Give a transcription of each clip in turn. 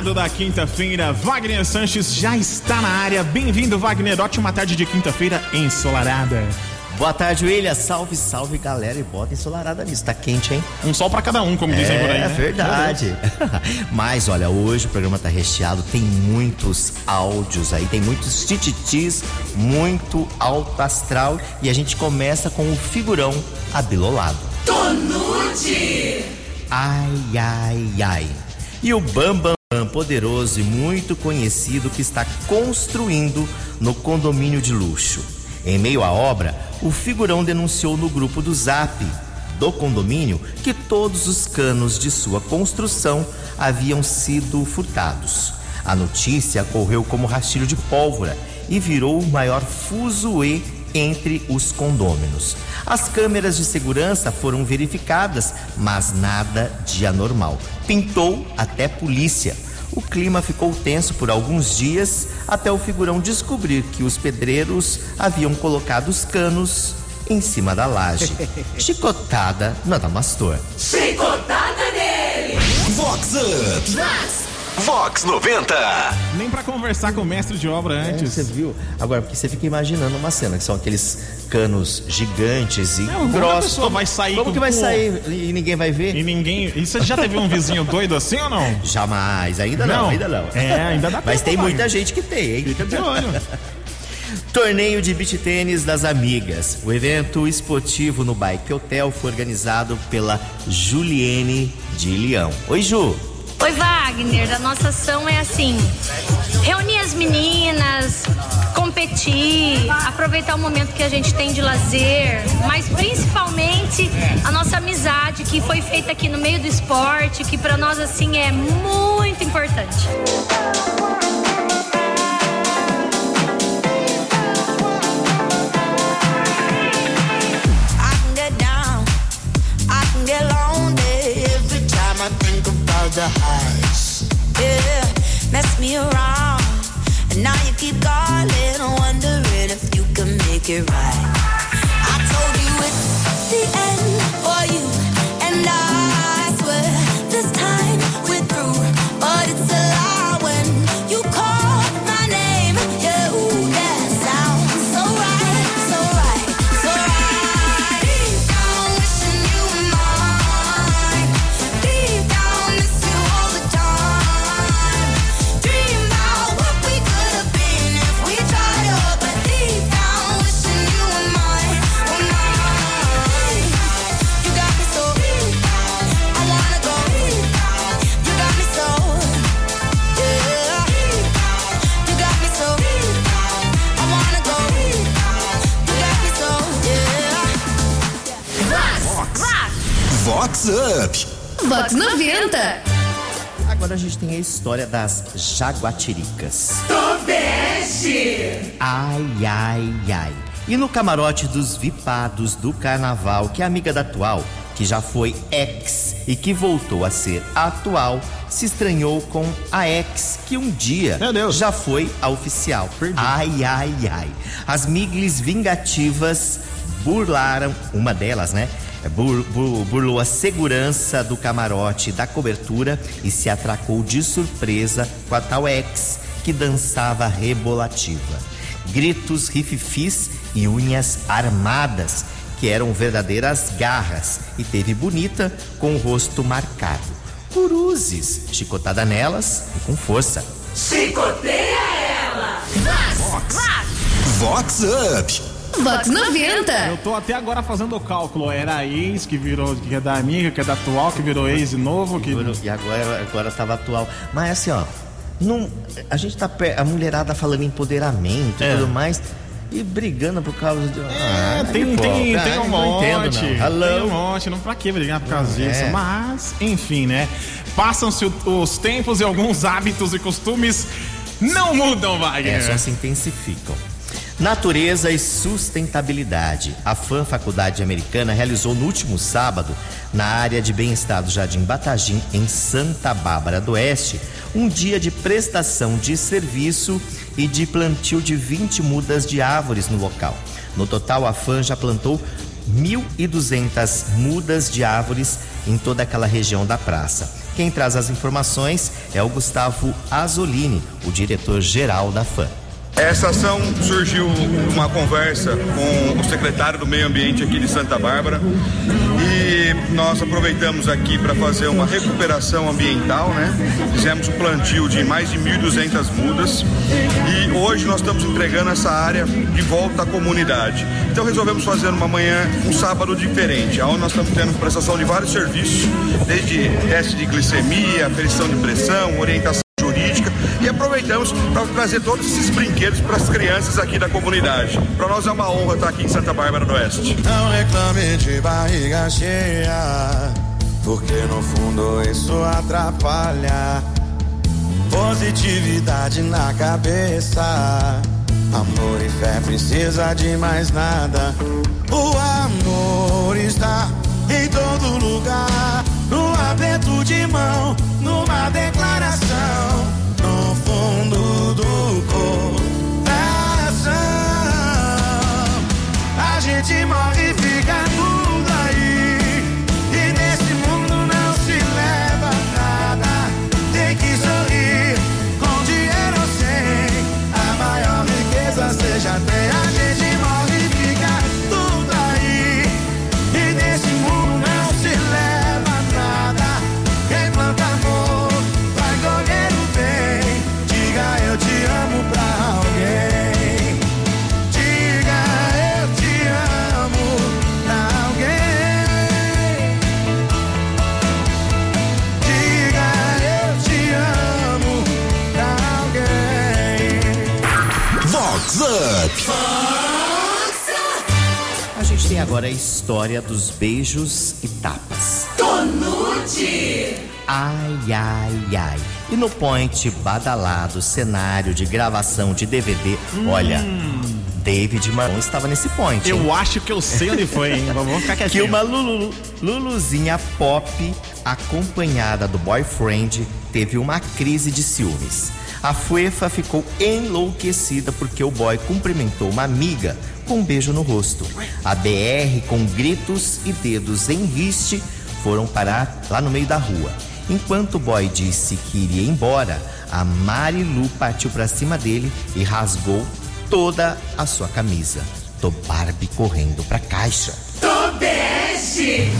ensolarado da quinta-feira. Wagner Sanches já está na área. Bem-vindo, Wagner. Ótima tarde de quinta-feira ensolarada. Boa tarde, William. Salve, salve, galera. E bota ensolarada nisso. Tá quente, hein? Um sol para cada um, como dizem por aí. É né? verdade. Mas olha, hoje o programa tá recheado. Tem muitos áudios aí, tem muitos tititis, muito alto astral. E a gente começa com o figurão abilolado. Tonute! Ai, ai, ai. E o Bambam Poderoso e muito conhecido que está construindo no condomínio de luxo. Em meio à obra, o figurão denunciou no grupo do Zap do condomínio que todos os canos de sua construção haviam sido furtados. A notícia correu como rastilho de pólvora e virou o maior fuzuê entre os condôminos. As câmeras de segurança foram verificadas, mas nada de anormal. Pintou até polícia. O clima ficou tenso por alguns dias até o figurão descobrir que os pedreiros haviam colocado os canos em cima da laje. Chicotada no Adamastor. Chicotada nele! Vox Up! Vox! Vox 90! Nem para conversar com o mestre de obra É, antes. você viu? Agora, porque você fica imaginando uma cena que são aqueles canos gigantes e É, como a grossos. pessoa vai sair Como com- que vai com- sair e ninguém vai ver? E ninguém. E você já teve um vizinho doido assim ou não? Jamais, ainda não, Não. ainda não. É, ainda dá Mas tem vai. muita gente que tem, hein? Fica de olho. Torneio de beach tênis das amigas. O evento esportivo no Bike Hotel foi organizado pela Juliene de Leão. Oi, Ju. Oi, Wagner. A nossa ação é assim: reunir as meninas, competir, aproveitar o momento que a gente tem de lazer, mas principalmente a nossa amizade que foi feita aqui no meio do esporte, que para nós assim é muito importante. The highs. Yeah, mess me around, and now you keep calling, wondering if you can make it right. Vox Up! Vox 90. Agora a gente tem a história das jaguatiricas. Tobeste! Ai, ai, ai. E no camarote dos vipados do carnaval, que é amiga da atual, que já foi ex e que voltou a ser atual, se estranhou com a ex que um dia já foi a oficial. Perdi. Ai, ai, ai. As miglis vingativas burlaram, uma delas, né? Bur- bur- burlou a segurança do camarote da cobertura e se atracou de surpresa com a tal ex que dançava rebolativa. Gritos, rififis e unhas armadas, que eram verdadeiras garras, e teve bonita com o rosto marcado. Cruzes, chicotada nelas e com força. Chicoteia ela! Vox Up! Vox 90. Eu tô até agora fazendo o cálculo. Era ex que virou, que é da amiga, que é da atual, que virou ex de novo, que. E agora, agora tava atual. Mas assim, ó, não, a gente tá a mulherada falando em empoderamento e É. tudo mais. E brigando por causa de. É, Ah, tem, pô, tem, cara, tem um não monte. entendo. Tem um monte. Não pra que brigar por causa Não, disso. é. Mas, enfim, né? Passam-se os tempos e alguns hábitos e costumes não mudam, Wagner. É, só se intensificam. Natureza e sustentabilidade. A FAM Faculdade Americana realizou no último sábado, na área de bem-estar do Jardim Batagim, em Santa Bárbara do Oeste, um dia de prestação de serviço e de plantio de 20 mudas de árvores no local. No total, a FAM já plantou 1.200 mudas de árvores em toda aquela região da praça. Quem traz as informações é o Gustavo Azolini, o diretor-geral da FAM. Essa ação surgiu numa conversa com o secretário do Meio Ambiente aqui de Santa Bárbara e nós aproveitamos aqui para fazer uma recuperação ambiental, né? Fizemos um plantio de mais de 1.200 mudas e hoje nós estamos entregando essa área de volta à comunidade. Então resolvemos fazer uma manhã, um sábado diferente, onde nós estamos tendo prestação de vários serviços, desde teste de glicemia, aferição de pressão, orientação aproveitamos para trazer todos esses brinquedos para as crianças aqui da comunidade. Para nós é uma honra estar aqui em Santa Bárbara do Oeste. Não reclame de barriga cheia, porque no fundo isso atrapalha. Positividade na cabeça. Amor e fé precisa de mais nada. O amor está em todo lugar. No aperto de mão, numa declaração. Fundo do coração. A gente morre e fica tudo história dos beijos e tapas. Tonute. Ai, ai, ai. E no point badalado, cenário de gravação de DVD, olha, David Marlon estava nesse point. hein? Eu acho que eu sei onde foi, hein? Vamos ficar que quietinho. uma Lulu, Luluzinha pop, acompanhada do boyfriend, teve uma crise de ciúmes. A Fuefa ficou enlouquecida porque o boy cumprimentou uma amiga com um beijo no rosto. A BR, com gritos e dedos em riste, foram parar lá no meio da rua. Enquanto o boy disse que iria embora, a Marilu partiu pra cima dele e rasgou toda a sua camisa. Tô Barbie correndo pra caixa. Tobeste.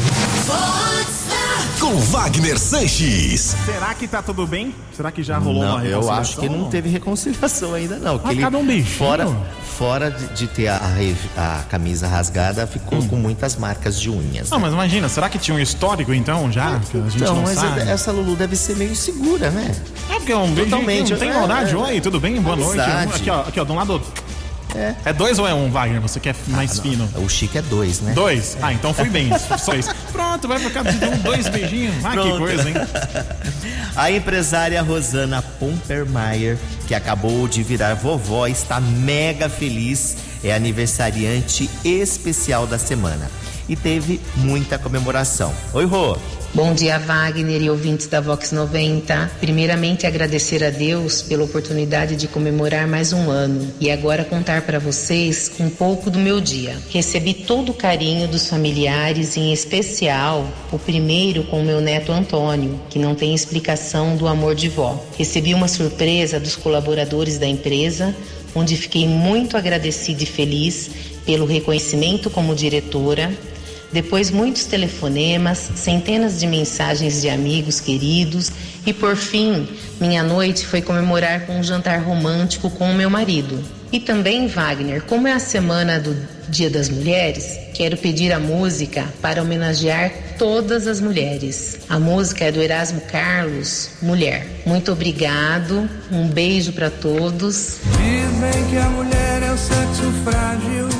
Com Wagner Sanches. Será que tá tudo bem? Será que já rolou Não, uma eu reconciliação? acho que não teve reconciliação ainda não. que Ah, cada um beijinho? Fora, fora de, de ter a, a camisa rasgada, ficou Hum. com muitas marcas de unhas. Não, mas imagina, será que tinha um histórico então já? Que a gente então, não mas sabe? essa Lulu deve ser meio insegura, né? É porque é um beijinho, Totalmente, não tem é, maldade. é. Oi, tudo bem? Boa noite. Amizade. Aqui, ó, aqui, ó, de um lado. É. dois ou é um, Wagner? Você quer mais fino? O chique é dois, né? Dois? Ah, então fui bem. Só isso. Pronto, vai cá de um, dois beijinhos. Ah, que Pronto. coisa, hein? A empresária Rosana Pompermeier, que acabou de virar vovó, está mega feliz. É aniversariante especial da semana. E teve muita comemoração. Oi, Rô. Bom dia, Wagner e ouvintes da Vox 90. Primeiramente, agradecer a Deus pela oportunidade de comemorar mais um ano e agora contar para vocês um pouco do meu dia. Recebi todo o carinho dos familiares, em especial o primeiro com meu neto Antônio, que não tem explicação do amor de vó. Recebi uma surpresa dos colaboradores da empresa, onde fiquei muito agradecida e feliz pelo reconhecimento como diretora depois, muitos telefonemas, centenas de mensagens de amigos queridos e, por fim, minha noite foi comemorar com um jantar romântico com o meu marido. E também, Wagner, como é a semana do Dia das Mulheres, quero pedir a música para homenagear todas as mulheres. A música é do Erasmo Carlos, Mulher. Muito obrigado, um beijo para todos. Dizem que a mulher é o sexo frágil.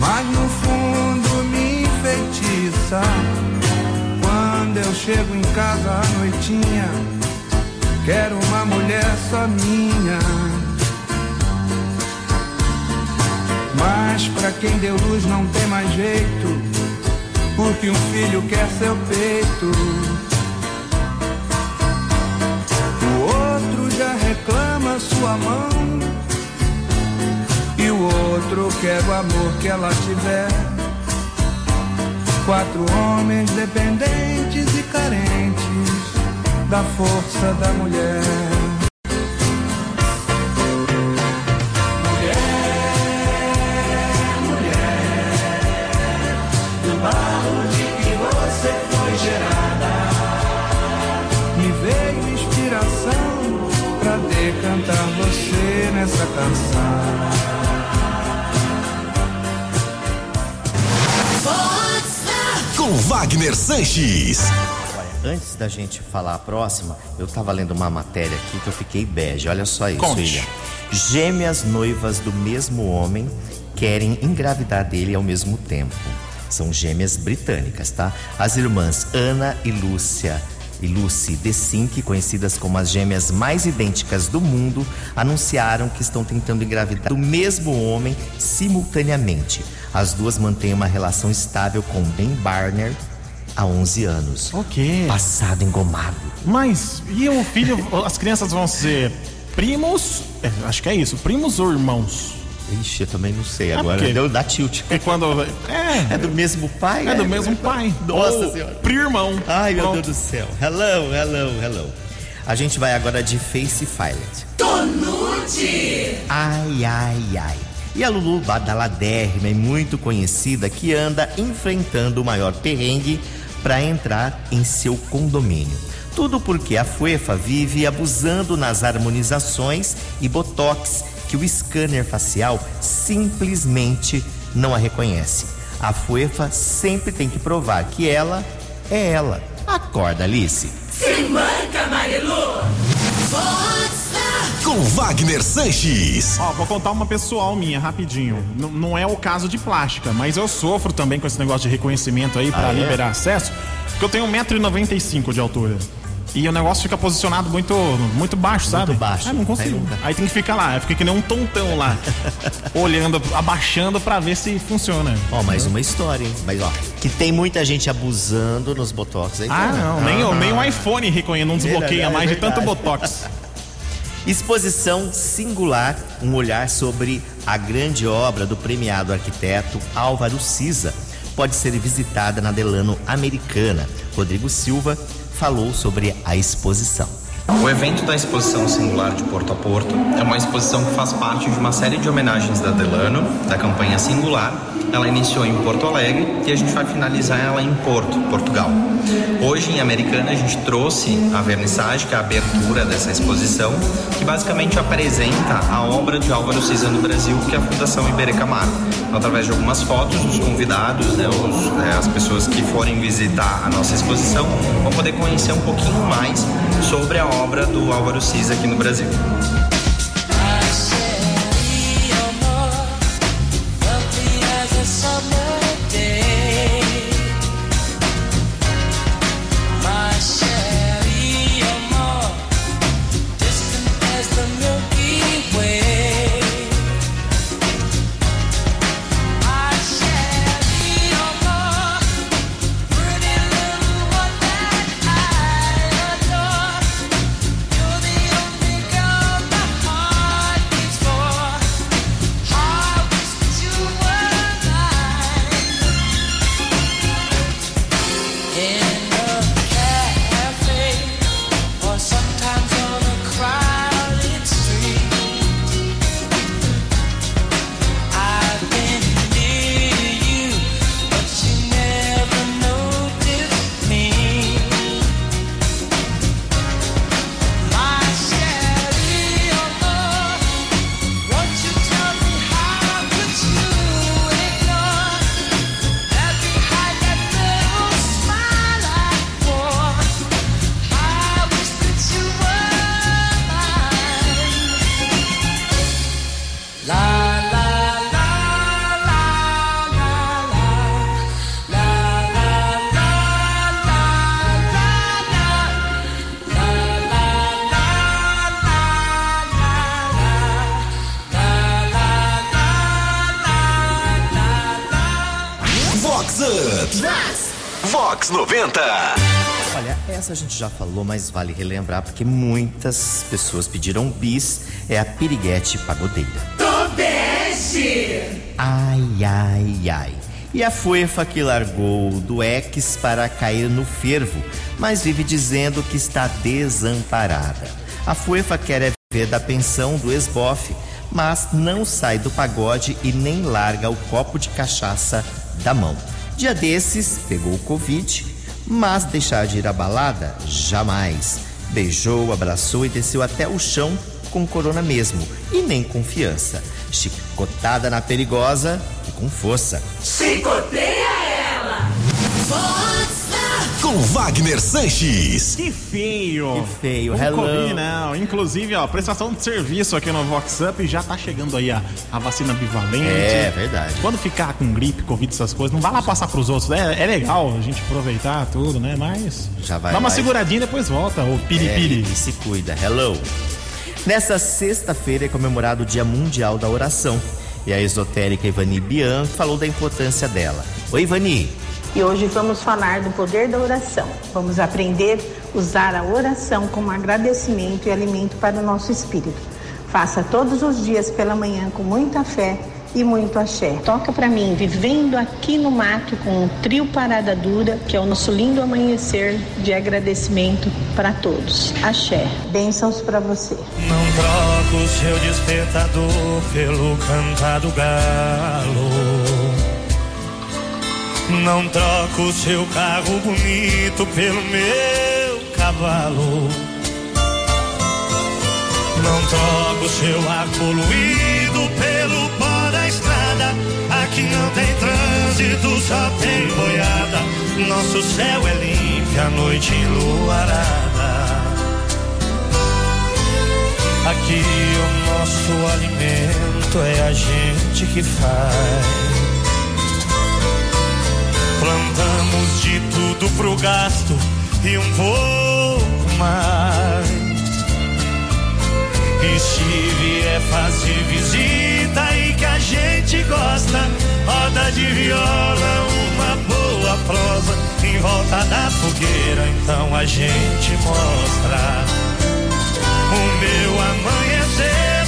mas no fundo me enfeitiça. Quando eu chego em casa à noitinha, quero uma mulher só minha. Mas pra quem deu luz não tem mais jeito, porque um filho quer seu peito. O outro já reclama sua mão e o outro quer o amor que ela tiver. Quatro homens dependentes e carentes da força da mulher. Que você foi gerada. Wagner Sanches. Olha, antes da gente falar a próxima, eu tava lendo uma matéria aqui que eu fiquei bege. Olha só isso, Conte. William. Gêmeas noivas do mesmo homem querem engravidar dele ao mesmo tempo. São gêmeas britânicas, tá? As irmãs Ana e Lúcia e Lucy DeSink, conhecidas como as gêmeas mais idênticas do mundo, anunciaram que estão tentando engravidar do mesmo homem simultaneamente. As duas mantêm uma relação estável com Ben Barner há 11 anos. O quê? Passado engomado. Mas e o filho, as crianças vão ser primos? É, acho que é isso, primos ou irmãos? Ixi, eu também não sei É agora. porque- Deu da tilt. E quando. É, É do mesmo pai? é do mesmo pai. Nossa Ou senhora. Primo-irmão. Ai, meu Pronto. Deus do céu. Hello, hello, hello. A gente vai agora de Face Filed. Tonute. Ai, ai, ai. E a Lulu badaladérrima e muito conhecida que anda enfrentando o maior perrengue para entrar em seu condomínio. Tudo porque a Fuefa vive abusando nas harmonizações e botox que o scanner facial simplesmente não a reconhece. A Fuefa sempre tem que provar que ela é ela. Acorda, Alice. Se manca, Marilu. Com Wagner Sanches. Ó, vou contar uma pessoal minha, rapidinho. N- não é o caso de plástica, mas eu sofro também com esse negócio de reconhecimento aí pra Ah, é? liberar acesso, porque eu tenho 1,95m de altura. E o negócio fica posicionado muito, muito baixo, sabe? baixo. É, não consigo. Aí não. Aí tem que ficar lá, fica que nem um tontão lá, olhando, abaixando pra ver se funciona. Ó, mais uma história, hein? Mas ó, que tem muita gente abusando nos botox aí. Ah, não, nem, o- nem o iPhone reconhece, não desbloqueia Verdade, mais de tanto botox. Exposição singular, um olhar sobre a grande obra do premiado arquiteto Álvaro Siza. Pode ser visitada na Delano Americana. Rodrigo Silva falou sobre a exposição. O evento da Exposição Singular de Porto a Porto é uma exposição que faz parte de uma série de homenagens da Delano, da campanha Singular. Ela iniciou em Porto Alegre e a gente vai finalizar ela em Porto, Portugal. Hoje, em Americana, a gente trouxe a vernissagem, que é a abertura dessa exposição, que basicamente apresenta a obra de Álvaro Siza no Brasil, que é a Fundação Iberê Camargo. Através de algumas fotos, os convidados, né, os, né, as pessoas que forem visitar a nossa exposição, vão poder conhecer um pouquinho mais sobre a obra do Álvaro Siza aqui no Brasil. Essa a gente já falou, mas vale relembrar porque muitas pessoas pediram bis. É a piriguete pagodeira. Tobeste! Ai, ai, ai. E a Fuefa que largou do ex para cair no fervo, mas vive dizendo que está desamparada. A Fuefa quer é viver da pensão do esbofe, mas não sai do pagode e nem larga o copo de cachaça da mão. Dia desses, pegou o Covid, mas deixar de ir à balada? Jamais. Beijou, abraçou e desceu até o chão com corona mesmo, e nem confiança. Chicotada na perigosa e com força. Chicoteia ela! Com Wagner Sanches. Que feio! Que feio. Covid, não. Inclusive, ó, prestação de serviço aqui no Vox Up já tá chegando aí a, a vacina bivalente. É verdade. Quando ficar com gripe, Covid, essas coisas, não vai lá passar pros outros. É, é legal a gente aproveitar tudo, né? Mas. Já vai Dá uma mais. seguradinha e depois volta. O É, piripiri. e se cuida, hello. Nessa sexta-feira é comemorado o Dia Mundial da Oração. E a esotérica Ivani Bian falou da importância dela. Oi, Ivani. E hoje vamos falar do poder da oração. Vamos aprender a usar a oração como agradecimento e alimento para o nosso espírito. Faça todos os dias pela manhã com muita fé e muito axé. Toca para mim, vivendo aqui no mato com o trio Parada Dura, que é o nosso lindo amanhecer de agradecimento para todos. Axé. Bênçãos para você. Não troco o seu despertador pelo cantar do galo. Não troco o seu carro bonito pelo meu cavalo. Não troco o seu ar poluído pelo pó da estrada. Aqui não tem trânsito, só tem boiada. Nosso céu é limpo, a noite enluarada. Aqui o nosso alimento é a gente que faz. Plantamos de tudo pro gasto e um pouco mais. E se vier fazer visita e que a gente gosta, roda de viola, uma boa prosa em volta da fogueira, então a gente mostra. O meu amanhecer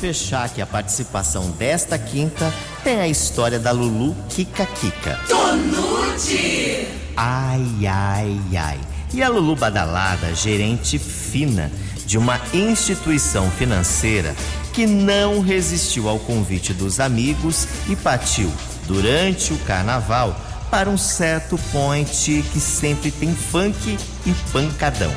fechar aqui a participação desta quinta, tem a história da Lulu Kika Kika. Tonute! Ai, ai, ai. E a Lulu Badalada, gerente fina de uma instituição financeira que não resistiu ao convite dos amigos e partiu durante o carnaval para um certo point que sempre tem funk e pancadão.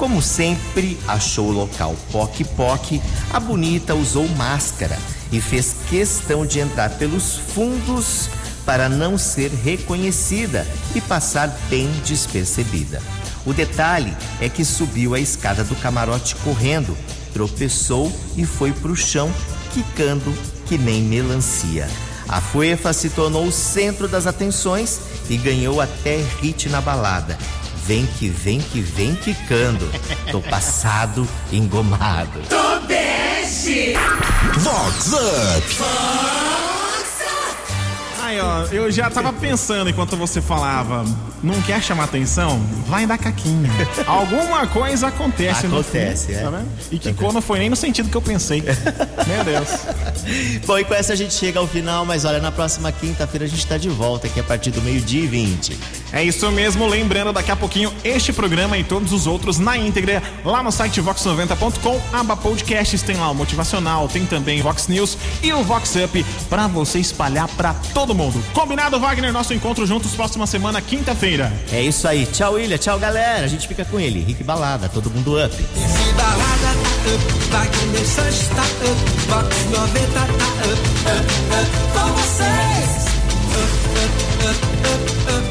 Como sempre, achou o local poc-poc, a bonita usou máscara e fez questão de entrar pelos fundos para não ser reconhecida e passar bem despercebida. O detalhe é que subiu a escada do camarote correndo, tropeçou e foi pro chão, quicando que nem melancia. A Fuefa se tornou o centro das atenções e ganhou até hit na balada. Vem que vem que vem quicando. Tô passado, engomado. Tobeste! Vox Up. Aí, ó, eu já tava pensando enquanto você falava, não quer chamar atenção? Vai dar caquinha. Alguma coisa acontece, no Acontece, fim, é. Tá vendo? E que não foi nem no sentido que eu pensei. Meu Deus. Bom, e com essa a gente chega ao final, mas olha, na próxima quinta-feira a gente tá de volta aqui a partir do meio-dia e 20. É isso mesmo, lembrando daqui a pouquinho este programa e todos os outros na íntegra lá no site vox90.com, aba podcasts, tem lá o motivacional, tem também Vox News e o Vox Up para você espalhar para todo mundo. Combinado, Wagner, nosso encontro juntos próxima semana, quinta-feira. É isso aí. Tchau, Ilha, tchau, galera. A gente fica com ele. Rick Balada, todo mundo up. Esse balada tá up, Wagner Sanches tá up, Vox 90 tá up, up, up, com vocês. Up, up, up, up, up.